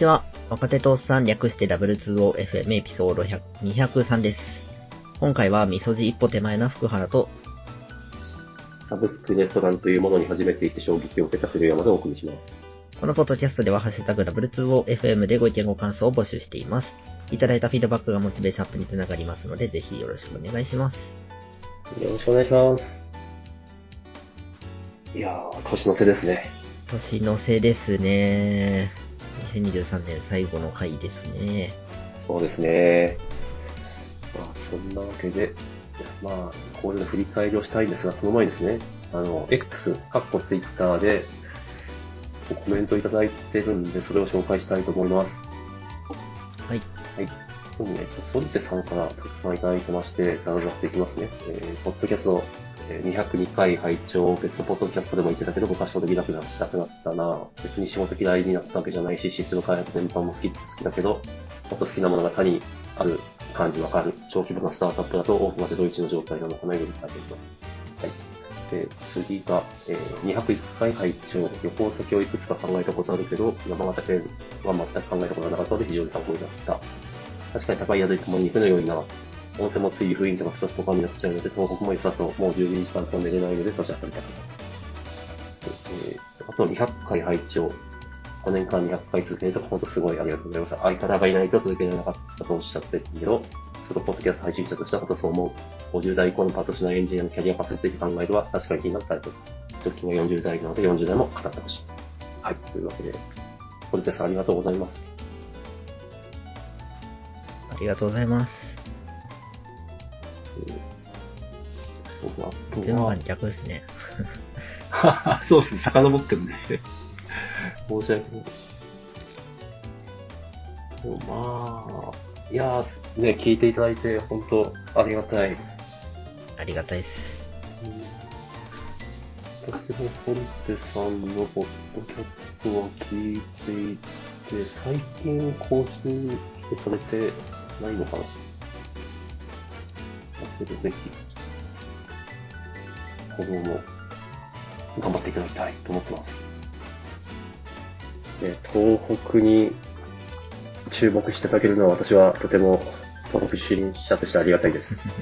ちは。若手とおっさん略して W2OFM エピソード100 203です。今回はみそじ一歩手前な福原と、サブスクレストランというものに初めて行って衝撃を受けた古山でお送りします。このポッドキャストではハッシュタグ W2OFM でご意見ご感想を募集しています。いただいたフィードバックがモチベーションアップにつながりますので、ぜひよろしくお願いします。よろしくお願いします。いやー、年の瀬ですね。年の瀬ですね。2023年最後の回ですね。そうですね。まあ、そんなわけで、まあ、これで振り返りをしたいんですが、その前にですね、あの、X、かっこツイッターで、コメントいただいてるんで、それを紹介したいと思います。はい。はい。特にね、ポリテさんからたくさんいただいてまして、ざざざっていきますね。えー、ポッドキャスト、えー202回拝聴別のポッドキャストでも言ってたけど、昔ほどギラギラしたくなったな別に仕事嫌いになったわけじゃないし、システム開発全般も好きって好きだけど、もっと好きなものが他にある感じわかる。小規模なスタートアップだと多くまでドイツの状態なのかなより大変と。はい。で、次が、えー201回拝聴旅行先をいくつか考えたことあるけど、山形県は全く考えたことがなかったので非常に参考になった。確かに高い宿行っても肉のようにな。温泉もつい雰囲気が2つとかになっちゃうので、東北も良さそう。もう12時間と寝れないので、年当たりたくない。えーあと200回拝聴5年間200回続けると本当すごいありがとうございます。相方がいないと続けられなかったとおっしゃってるけど、それをポッドキャスト配信者としては本当そう思う。50代以降のパートしないエンジニアのキャリアパスについて考えるは確かに気になったと。直近は40代なので40代も語ってほしい。はい。というわけで、ポルテさんありがとうございます。ありがとうございます。そうですね。あと順は番逆ですね。そうですね、遡ってるんで。申し訳ない。まあ、いやー、ね、聞いていただいて、本当ありがたい。ありがたいです。私もフォルテさんのポッドキャストは聞いていて、最近更新されてないのかなだけどぜひ、フォローも頑張っていただきたいと思ってます。ね、東北に注目していただけるのは私はとても東北出身者としてありがたいです。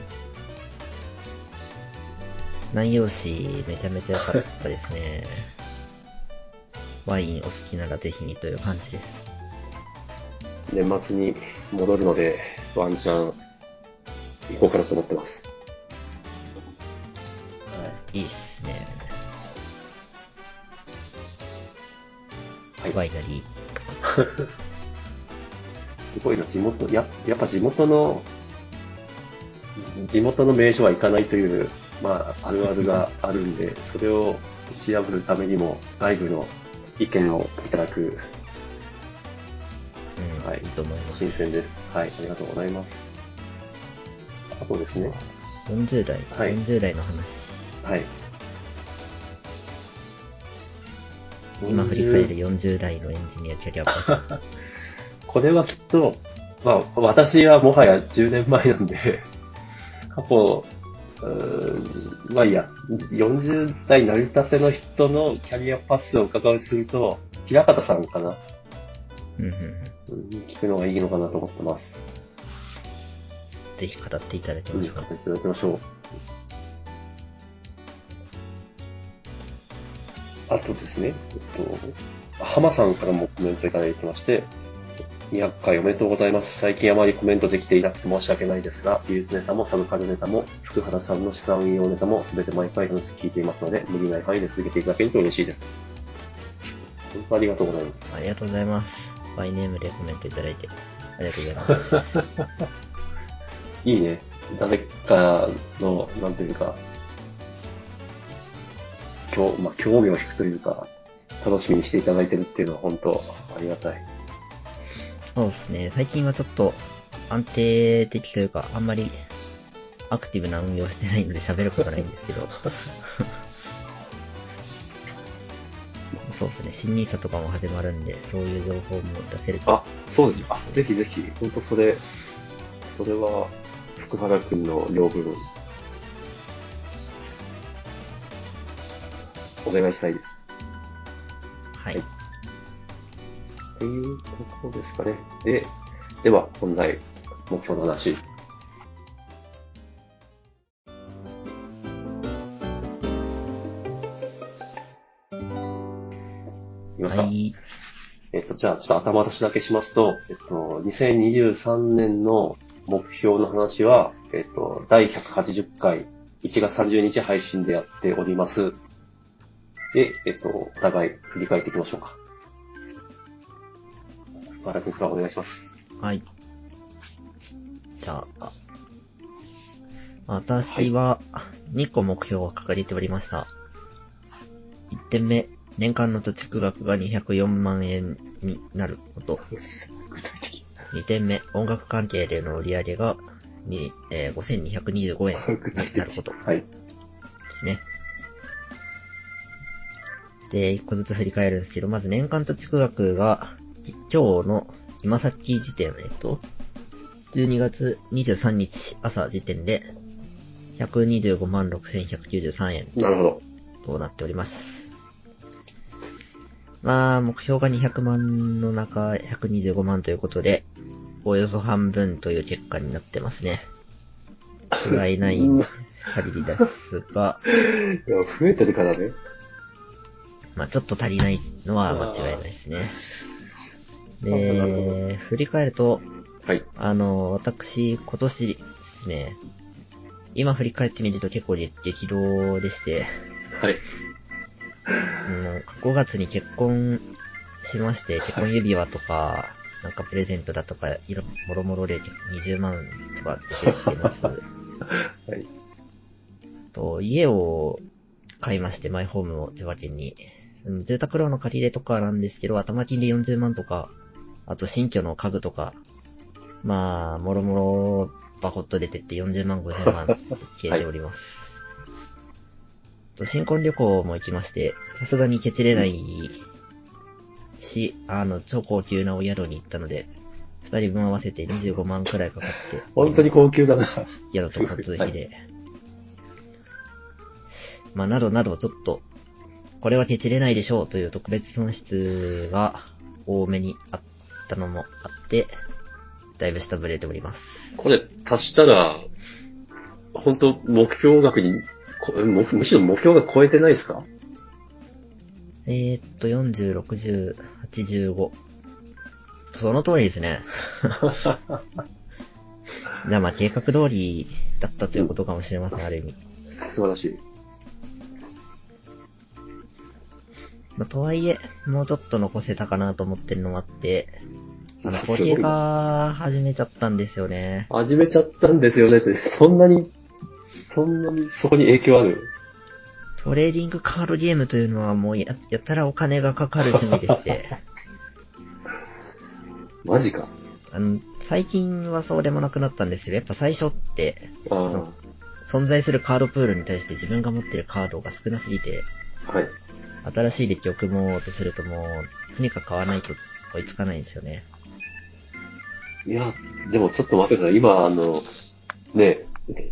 内容紙めちゃめちゃ良かったですね。ワインお好きならぜひにという感じです。年末に戻るので、ワンチャン行こうかなと思ってます。はいいっすね。はいワイナリすごいな、地元、ややっぱ地元の、地元の名所は行かないという、まあ、あるあるが あるんで、それを打ち破るためにも、外部の意見をいただく、ー。うん、はいいいと思います。新鮮です。はい、ありがとうございます。あとですね、40代、はい40代の話。はい。今振り返る40代のエンジニアキャリアパス。これはきっと、まあ、私はもはや10年前なんで、過去、うーんまあいいや、40代成り立ての人のキャリアパスを伺うとすると、平方さんかな、うんうん聞くのがいいのかなと思ってます。ぜひ語っていただきましょう。うん語っていただきましょう。あとですね、えっと、浜さんからもコメントいただいてまして、200回おめでとうございます。最近あまりコメントできていなくて申し訳ないですが、技術ネタもサブカルネタも、福原さんの資産運用ネタも全て毎回楽しく聞いていますので、無理ない範囲で続けていただけると嬉しいです。本当ありがとうございます。ありがとうございます。バイネームでコメントいただいて、ありがとうございます。いいね。誰かの、なんていうか、興,、まあ、興味を引くというか、楽しみにしていただいてるっていうのは本当ありがたい。そうですね。最近はちょっと安定的というか、あんまりアクティブな運用してないので喋ることないんですけど。そうですね。新ニーサとかも始まるんで、そういう情報も出せると。あ、そうです。あ、ぜひぜひ、本当それ、それは、福原くんの領分、お願いしたいです。はい。はいっていうところですかね。で、では、本題、目標の話。いきま。はい。えっと、じゃあ、ちょっと頭出しだけしますと、えっと、2023年の目標の話は、えっと、第180回、1月30日配信でやっております。で、えっと、お互い振り返っていきましょうか。バラ君からお願いします。はい。じゃあ、私は2個目標を掲げておりました。1点目、年間の貯蓄額が204万円になること。具。2点目、音楽関係での売り上げがに、えー5225円になること的。はい。ですね。で、一個ずつ振り返るんですけど、まず年間貯蓄額が、き今日の、今さっき時点、えっと、12月23日朝時点で、125万6193円なるほど。となっております。まあ、目標が200万の中、125万ということで、およそ半分という結果になってますね。不甲斐ない限りですが、や、増えてるからね。まあちょっと足りないのは間違いないですね。で、振り返ると、はい。あの、私、今年ですね、今振り返ってみると結構激動でして、はい。もう5月に結婚しまして、結婚指輪とか、なんかプレゼントだとか、いろ、もろもろで20万とか出てます。はい。と、家を買いまして、マイホームを千葉県に。うん住宅ローンの借り入れとかなんですけど、頭金で40万とか、あと新居の家具とか、まあ、もろもろバコッと出てって40万、50万消えております。と新婚旅行も行きまして、さすがにケチれないし、あの、超高級なお宿に行ったので、二人分合わせて25万くらいかかって。本当に高級だな。宿と交通費で。まあ、などなど、ちょっと、これはケチれないでしょうという特別損失が多めにあったのもあって、だいぶ下振れております。これ、足したら、本当目標額に、こむむしろ目標が超えてないですか？えー、っと、40、60、85。その通りですね。じゃあまあ計画通りだったということかもしれません、ある意味。素晴らしい。まあ、とはいえ、もうちょっと残せたかなと思ってるのもあって、あの、すごい固定化始めちゃったんですよね。始めちゃったんですよねって、そんなに、そんなにそこに影響ある？トレーディングカードゲームというのはもうや、やたらお金がかかる趣味でして、マジか。あの、最近はそうでもなくなったんですよ。やっぱ最初って、存在するカードプールに対して自分が持ってるカードが少なすぎて、はい。新しいデッキを組もうとするともう、とにかく買わないと追いつかないんですよね。いや、でもちょっと待ってください。今、あの、ね、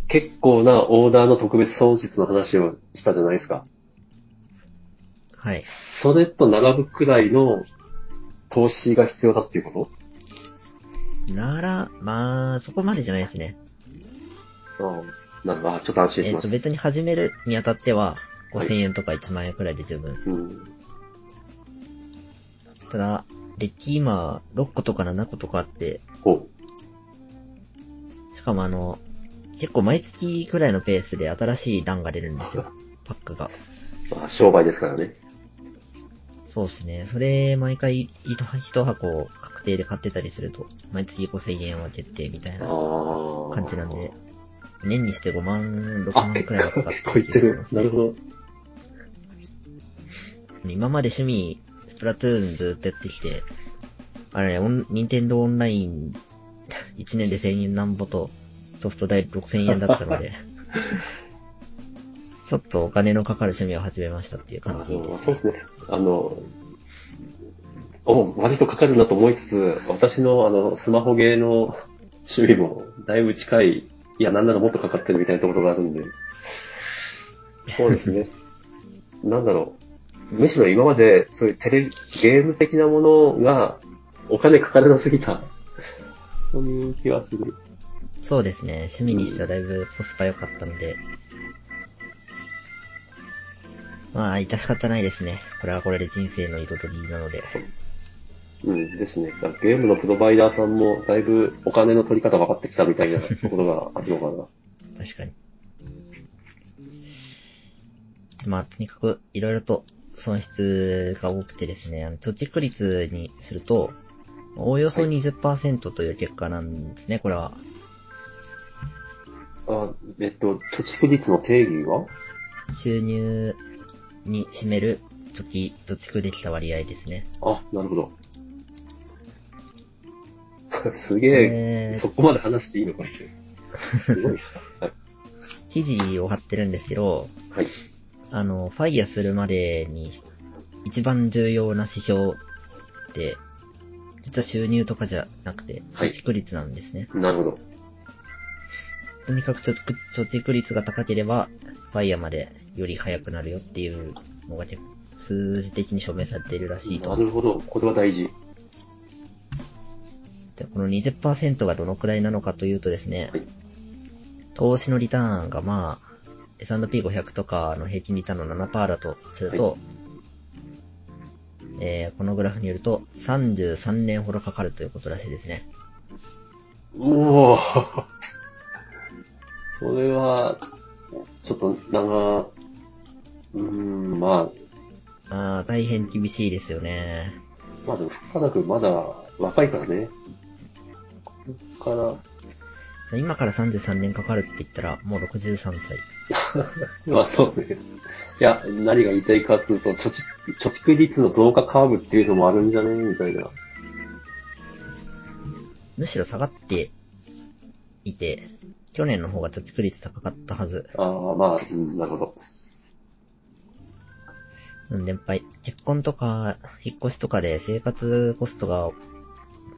結構なオーダーの特別損失の話をしたじゃないですか。はい。それと並ぶくらいの投資が必要だっていうこなら、まあ、そこまでじゃないですね。とああ、なんか、ちょっと安心えっ、と、しまし別に始めるにあたっては、5000円とか1万円くらいで十分。た。うん。ただ、デッキ今、6個とか7個とかあって、ほしかもあの、結構毎月くらいのペースで新しい段が出るんですよ。パックが。う。まあ、商売ですからね。そうですね。それ、毎回一一箱確定で買ってたりすると、毎月5000円は決定みたいあなあ。感じなんで、年にして5万、6あ、万結くらいはかかっ構、結構いってる。なるほど。今まで趣味、スプラトゥーンずっとやってきて、あれね、任天堂オンライン、1 年で1000円なんぼと、ソフト代6000円だったので、ちょっとお金のかかる趣味を始めましたっていうあ感じのです。そうですね。あの、お割とかかるなと思いつつ、私のあの、スマホゲーの趣味もだいぶ近い、いや、なんならもっとかかってるみたいなところがあるんで。そうですね。なんだろう。むしろ今までそういうテレ、ゲーム的なものがお金かからなすぎた。そういう気がする。そうですね。趣味にしてはだいぶコスパ良かったので。まあ、致し方ないですね。これはこれで人生の彩りなので。うんですね。ゲームのプロバイダーさんもだいぶお金の取り方分かってきたみたいな ところがあるのかな。確かに。まあ、とにかく、いろいろと損失が多くてですね、あの、貯蓄率にすると、おおよそ20%という結果なんですね、これは。あ、えっと、貯蓄率の定義は？収入に占める貯金、貯蓄できた割合ですね。あ、なるほど。すげえ、そこまで話していいのかって。すごい。はい。記事を貼ってるんですけど、はい。あの、ファイヤーするまでに一番重要な指標って、実は収入とかじゃなくて、貯蓄率なんですね。なるほど。とにかく貯蓄率が高ければ、ファイヤーまでより早くなるよっていうのが数字的に証明されているらしいと。なるほど。これは大事。で、この20%がどのくらいなのかというとですね、はい、投資のリターンがまあ、S&P500 とかの平均リターンの7%だとすると、はい、えー、このグラフによると33年ほどかかるということらしいですね。おおこれは、ちょっと長、うーん、まあ。ああ、大変厳しいですよね。まあでも、深田君まだ若いからね。から、今から33年かかるって言ったら、もう63歳。まあそうね。いや、何が言いたいかっつうと、貯蓄、貯蓄率の増加カーブっていうのもあるんじゃねみたいな。むしろ下がっていて、去年の方が貯蓄率高かったはず。ああ、まあ、うん、なるほど。うん、連敗。結婚とか、引っ越しとかで生活コストが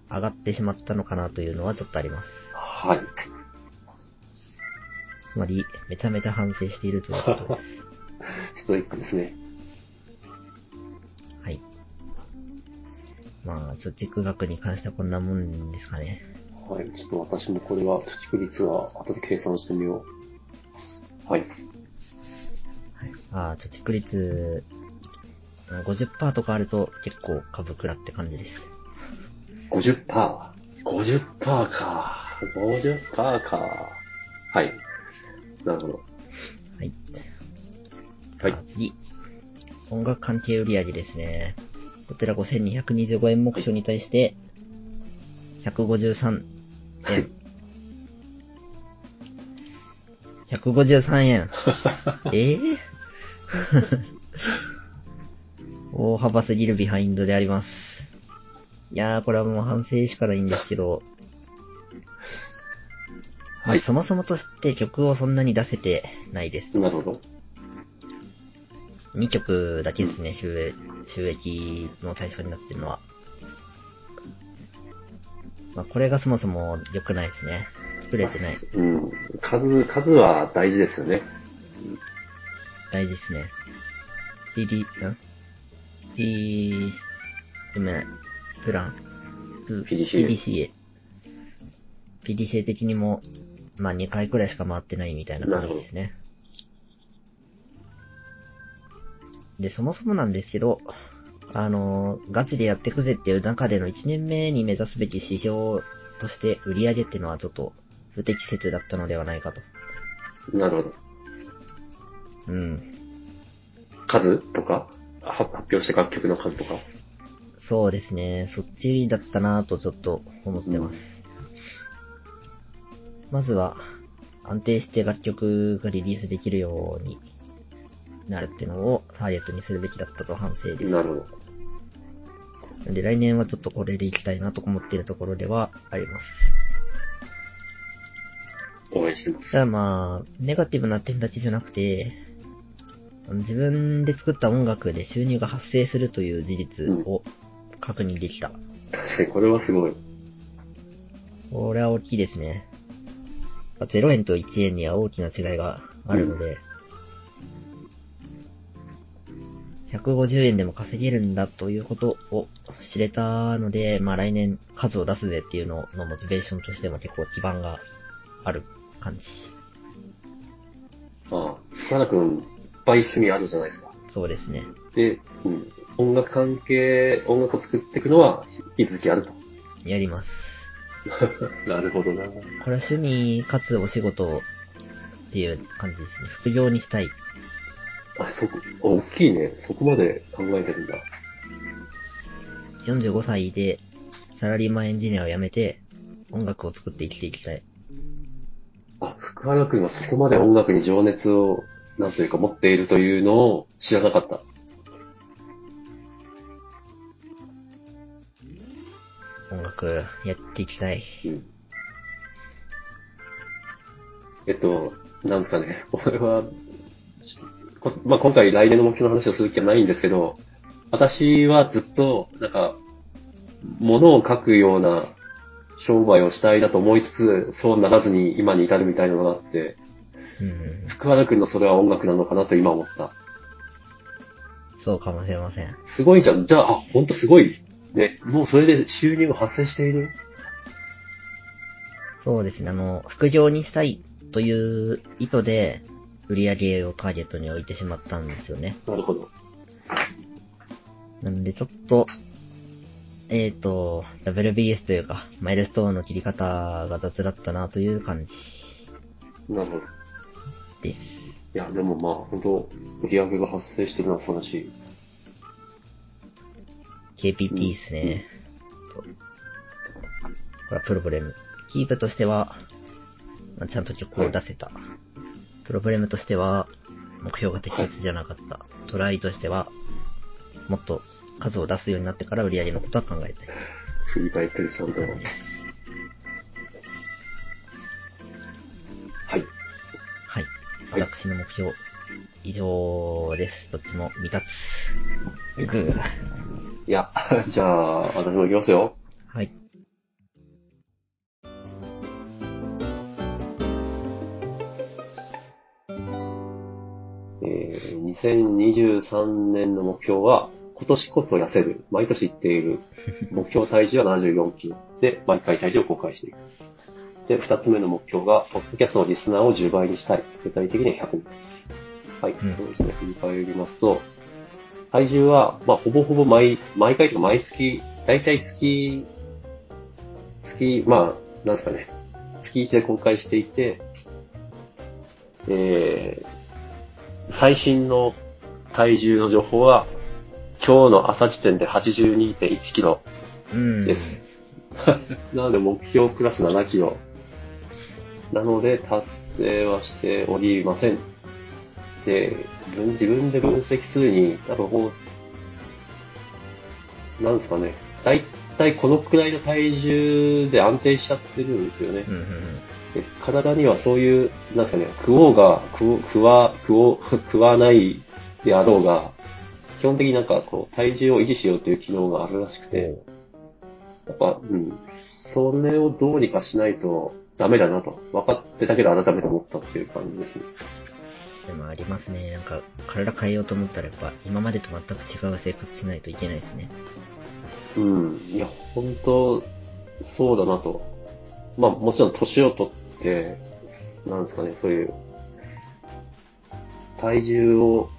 上がってしまったのかなというのはちょっとあります。はい。つまり、めちゃめちゃ反省しているということです。ストイックですね。はい。まあ、貯蓄額に関してはこんなもんですかね。はい。ちょっと私もこれは、貯蓄率は後で計算してみよう。はい。はい、ああ、貯蓄率、50%とかあると結構株くらって感じです。50%。50%か。50%か。はい。なるほど。はい。はい。次。音楽関係売上ですね。こちら5225円目標に対して、153円。153円。え えー、大幅すぎるビハインドであります。いやー、これはもう反省しかないんですけど、はい、そもそもとして曲をそんなに出せてないです。なるほど。2曲だけですね、収益収益の対象になってるのは。まあ、これがそもそも良くないですね。作れてない。うん。数、数は大事ですよね。大事ですね。PD、ん ?P、ごめん、プラン、PDCA。PDCA。PDCA 的にもまあ2回くらいしか回ってないみたいな感じですね。で、そもそもなんですけど、あの、ガチでやってくぜっていう中での1年目に目指すべき指標として売り上げっていうのはちょっと不適切だったのではないかと。なるほど。うん。数とか発表した楽曲の数とかそうですね。そっちだったなぁとちょっと思ってます。まずは、安定して楽曲がリリースできるようになるっていうのをターゲットにするべきだったと反省です。なるほど。で、来年はちょっとこれでいきたいなと思っているところではあります。応援してます。ただまあ、ネガティブな点だけじゃなくて、自分で作った音楽で収入が発生するという事実を確認できた。うん、確かにこれはすごい。これは大きいですね。0円と1円には大きな違いがあるので、150円でも稼げるんだということを知れたので、まあ来年数を出すぜっていうののモチベーションとしても結構基盤がある感じ。ああ、福原くん、いっぱい趣味あるじゃないですか。そうですね。で、うん、音楽関係、音楽を作っていくのは、引き続きあると。やります。なるほどな。これは趣味かつお仕事っていう感じですね。副業にしたい。あ、そこ、大きいね。そこまで考えてるんだ。45歳でサラリーマンエンジニアを辞めて音楽を作って生きていきたい。あ、福原くんがそこまで音楽に情熱を、なんというか持っているというのを知らなかった。音楽やっていきたい。うん。えっと、なんですかね。これは、まあ、今回来年の目標の話をする気はないんですけど、私はずっと、なんか、物を書くような商売をしたいなと思いつつ、そうならずに今に至るみたいなのがあって、うん。福原くんのそれは音楽なのかなと今思った。そうかもしれません。すごいじゃん。じゃあ、あ、ほんとすごい。ね、もうそれで収入が発生しているそうですね。あの、副業にしたいという意図で売り上げをターゲットに置いてしまったんですよね。なるほど。なのでちょっと、えっ、と、WBS というか、マイルストーンの切り方が雑だったなという感じなるほど。です。いや、でもまあ、本当売り上げが発生してるのは素晴らしい。KPT ですね。とこれはプロブレム。キープとしては、まあちゃんと曲を出せた。プロブレムとしては、目標が適切じゃなかった。トライとしては、もっと数を出すようになってから売り上げのことは考えたい。振り返ってる、ちゃんと。はい。はい。はい私の目標、以上です。どっちも未達。いや、じゃあ、私も行きますよ。はい。えー、2023年の目標は、今年こそ痩せる。毎年言っている。目標体重は74キロ。で、毎回体重を公開していく。で、二つ目の目標が、ポッドキャストのリスナーを10倍にしたい。具体的には100人。はい、うんそうですね。振り返りますと、体重は、まあ、ほぼほぼ毎、毎回とか毎月、だいたい月、月、まあ、なんですかね。月1で公開していて、えー、最新の体重の情報は、今日の朝時点で82.1キロうん。です。なので目標プラス7キロ。なので達成はしておりません。で、分自分で分析するに、なんかこう、なんですかね。だいたいこのくらいの体重で安定しちゃってるんですよね。うんうんうん。で体にはそういう、なんですかね、食おうが、食おう食わ、食おう、食わないであろうが、基本的になんかこう、体重を維持しようという機能があるらしくて、やっぱ、うん、それをどうにかしないとダメだなと、分かってたけど改めて思ったっていう感じですね。でもありますね。なんか、体変えようと思ったらやっぱ、今までと全く違う生活しないといけないですね。うん、いや、本当そうだなと。まあ、もちろん年を取って、なんですかね、そういう、体重を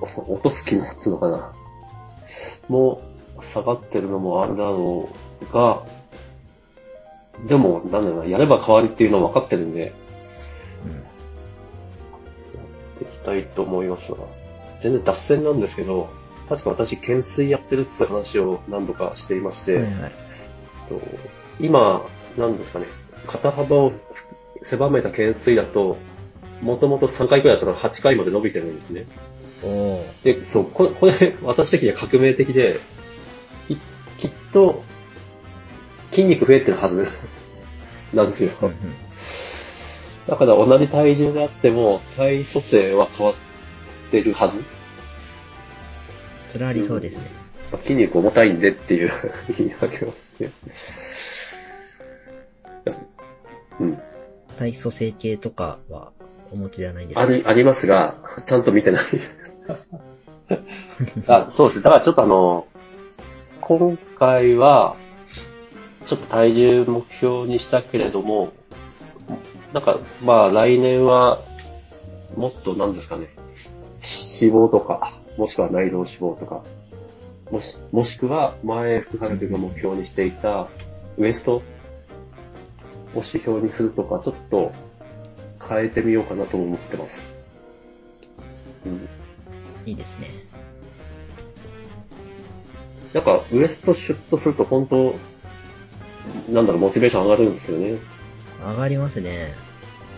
落とす機能っつうのかな。もう、下がってるのもあるだろうが、でも、なんだろうな、やれば変わるっていうのは分かってるんで、うん。やっていきたいと思いますが、全然脱線なんですけど、確か私、懸垂やってるって話を何度かしていまして、はいはい。と今、なんですかね、肩幅を狭めた懸垂だと、もともと3回くらいだったのが8回まで伸びてるんですね。で、そう、これ、これ私的には革命的で、ききっと、筋肉増えてるはず なんですよ。うんうん。だから同じ体重であっても、体組成は変わってるはず。それはありそうですね。まあ筋肉重たいんでっていう言い訳をして。うん。体組成計とかはお持ちではないですか？あり、ありますが、ちゃんと見てない。あ、そうです。だからちょっとあの、今回は、ちょっと体重目標にしたけれども、なんか、まあ来年は、もっとなんですかね、脂肪とか、もしくは内臓脂肪とか、もし、もしくは前福原君が目標にしていたウエストを指標にするとか、ちょっと変えてみようかなとも思ってます。うん。いいですね。なんか、ウエストシュッとすると本当、なんだろう、モチベーション上がるんですよね。上がりますね。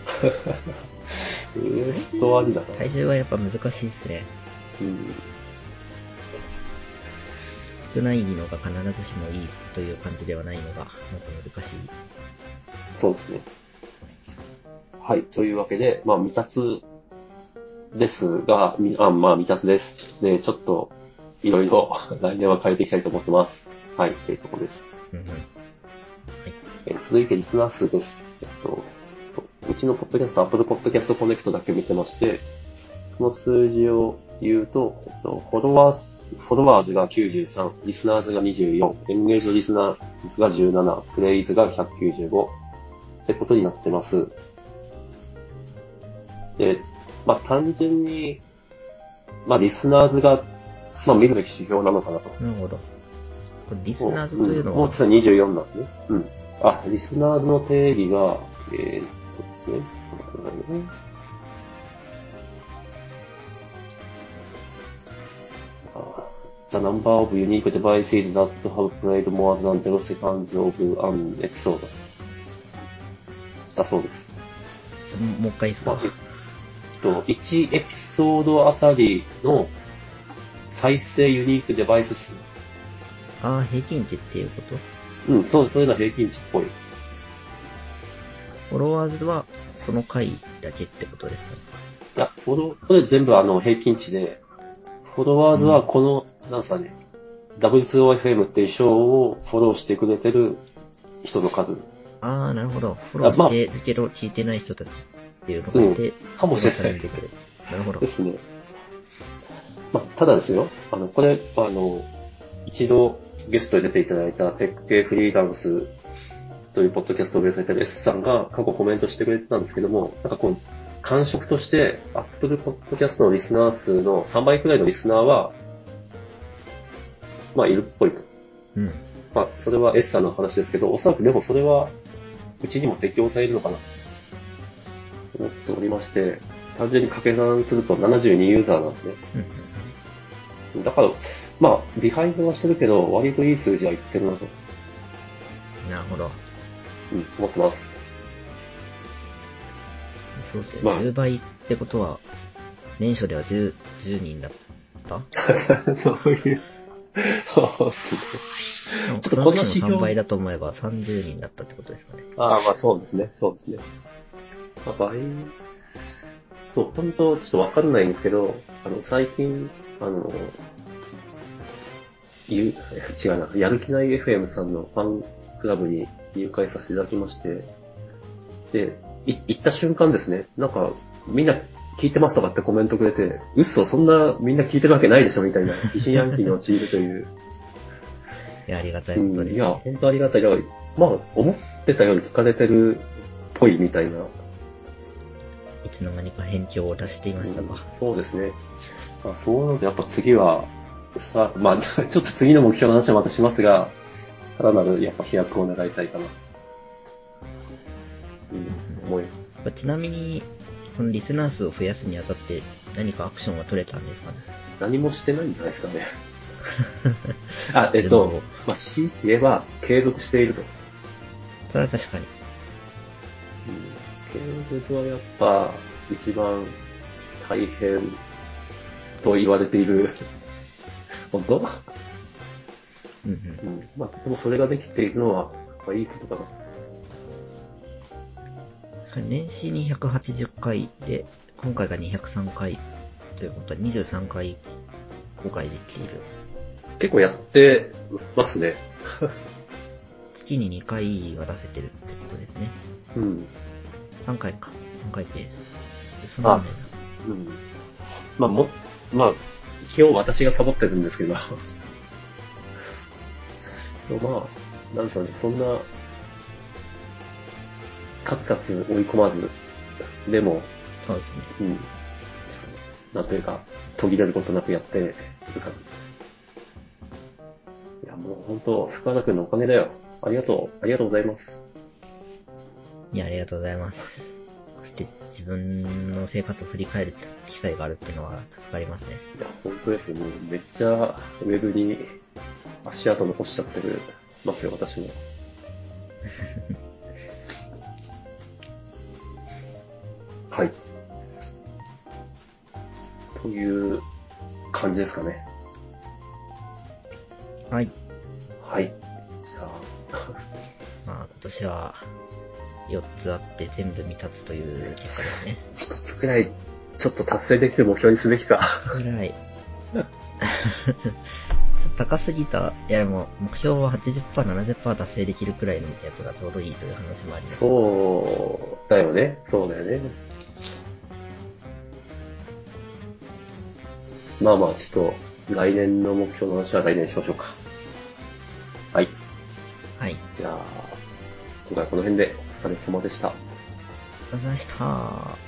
ウエストはありだな。体重はやっぱ難しいですね。うん。少ないのが必ずしもいいという感じではないのが、まず難しい。そうですね。はい。というわけで、まあ、未達ですが、みあまあ、未達です。で、ちょっと、いろいろ 来年は変えていきたいと思ってます。はい。というところです。うんうん。えー続いてリスナー数です。えっと、うちのポッドキャスト、Apple Podcast Connect だけ見てまして、その数字を言うと、えっと、フォロワー数、フォロワーズが93、リスナーズが24、エンゲージドリスナー率が17、プレイズが195ってことになってます。で、まあ単純に、まあリスナーズが、まあ見るべき指標なのかなと。なるほど。リスナーズというのは？んもう、実は24なんですね。うん。あ、リスナーズの定義が、えー、っとですね。The number of unique devices that have played more than 0 seconds of an episode. だそうです。もう一回いいですかまあえっと、1エピソードあたりの再生ユニークデバイス数。ああ、平均値っていうこと？うん、そう、そういうのは平均値っぽい。フォロワーズはその回だけってことですか？ね。いや、フォロこれ全部あの平均値で、フォロワーズはこの、なんすかね、W2OFM っていう賞をフォローしてくれてる人の数ああ、なるほど。フォローしてるけど聞いてない人たちっていうのがいて、かもしれない。なるほどで。すね。まあ、ただですよ、あの、これ、あの、一度ゲストで出ていただいたテック系フリーランスというポッドキャストを運営されてる S さんが過去コメントしてくれてたんですけども、なんかこう、感触として、Apple Podcast のリスナー数の3倍くらいのリスナーは、まあ、いるっぽいと。うん。まあ、それは S さんの話ですけど、おそらくでもそれは、うちにも適用されるのかな、と思っておりまして、単純に掛け算すると72ユーザーなんですね。うんうんだから、まあ、ビハインドはしてるけど、割といい数字はいってるなと、うん。なるほど。うん、思ってます。そうですね。まあ10倍ってことは、年初では 10, 10人だった？そういう、そうですね。ちょっとこのそ指標3倍だと思えば30人だったってことですかね。ああ、まあそうですね、そうですね。まあ、倍、そう、本当ちょっとわかんないんですけど、あの、最近、あの、ゆ、違うな、やる気ない FM さんのファンクラブに入会させていただきまして、で、い行った瞬間ですね、なんか、みんな聞いてますとかってコメントくれて、嘘、そんなみんな聞いてるわけないでしょみたいな、疑心暗鬼に陥るという、いや、ありがたいです、ねいや、本当ありがたい。だからまあ、思ってたより聞かれてるっぽいみたいな。いつの間にか返響を出していましたうんが。そうですね。まあ、そうなるとやっぱ次は、さ、まあ、ちょっと次の目標の話はまたしますが、さらなるやっぱ飛躍を願いたいかな。うん、思います。ちなみに、このリスナー数を増やすにあたって何かアクションは取れたんですかね？何もしてないんじゃないですかね。あ、えっとまあ、強いて言えば、継続していると。それは確かに。うん、継続はやっぱ、一番大変と言われている。本当？うんうん。うん。まあ、でもそれができているのは、まあ、いいことかな。年始280回で、今回が203回ということは23回公開できる。結構やってますね。月に2回は出せてるってことですね。うん。3回か。3回ペース。でそのあ、うん。まあ、も、まあ、基本私がサボってるんですけど。まあ、なんでしょうね、そんな、カツカツ追い込まず、でも、そうですね。うん。なんというか、途切れることなくやってるから。いや、もう本当、福原くんのおかげだよ。ありがとう。ありがとうございます。いや、ありがとうございます。そして自分の生活を振り返る機会があるっていうのは助かりますね。いや、本当ですよ。もうめっちゃウェブに足跡残しちゃってるますよ、私も。という感じですかね。はい。はい。じゃあ、まあ、今年は4つあって全部未達という結果ですね。一つくらい、ちょっと達成できる目標にすべきか。ぐらい。ちょっと高すぎた。いや、でも、目標は80%、70%達成できるくらいのやつがちょうどいいという話もあります。そうだよね。そうだよね。まあまあ、ちょっと、来年の目標の話は来年にしましょうか。はい。はい。じゃあ、今回はこの辺でお疲れ様でした。ありがとうございました。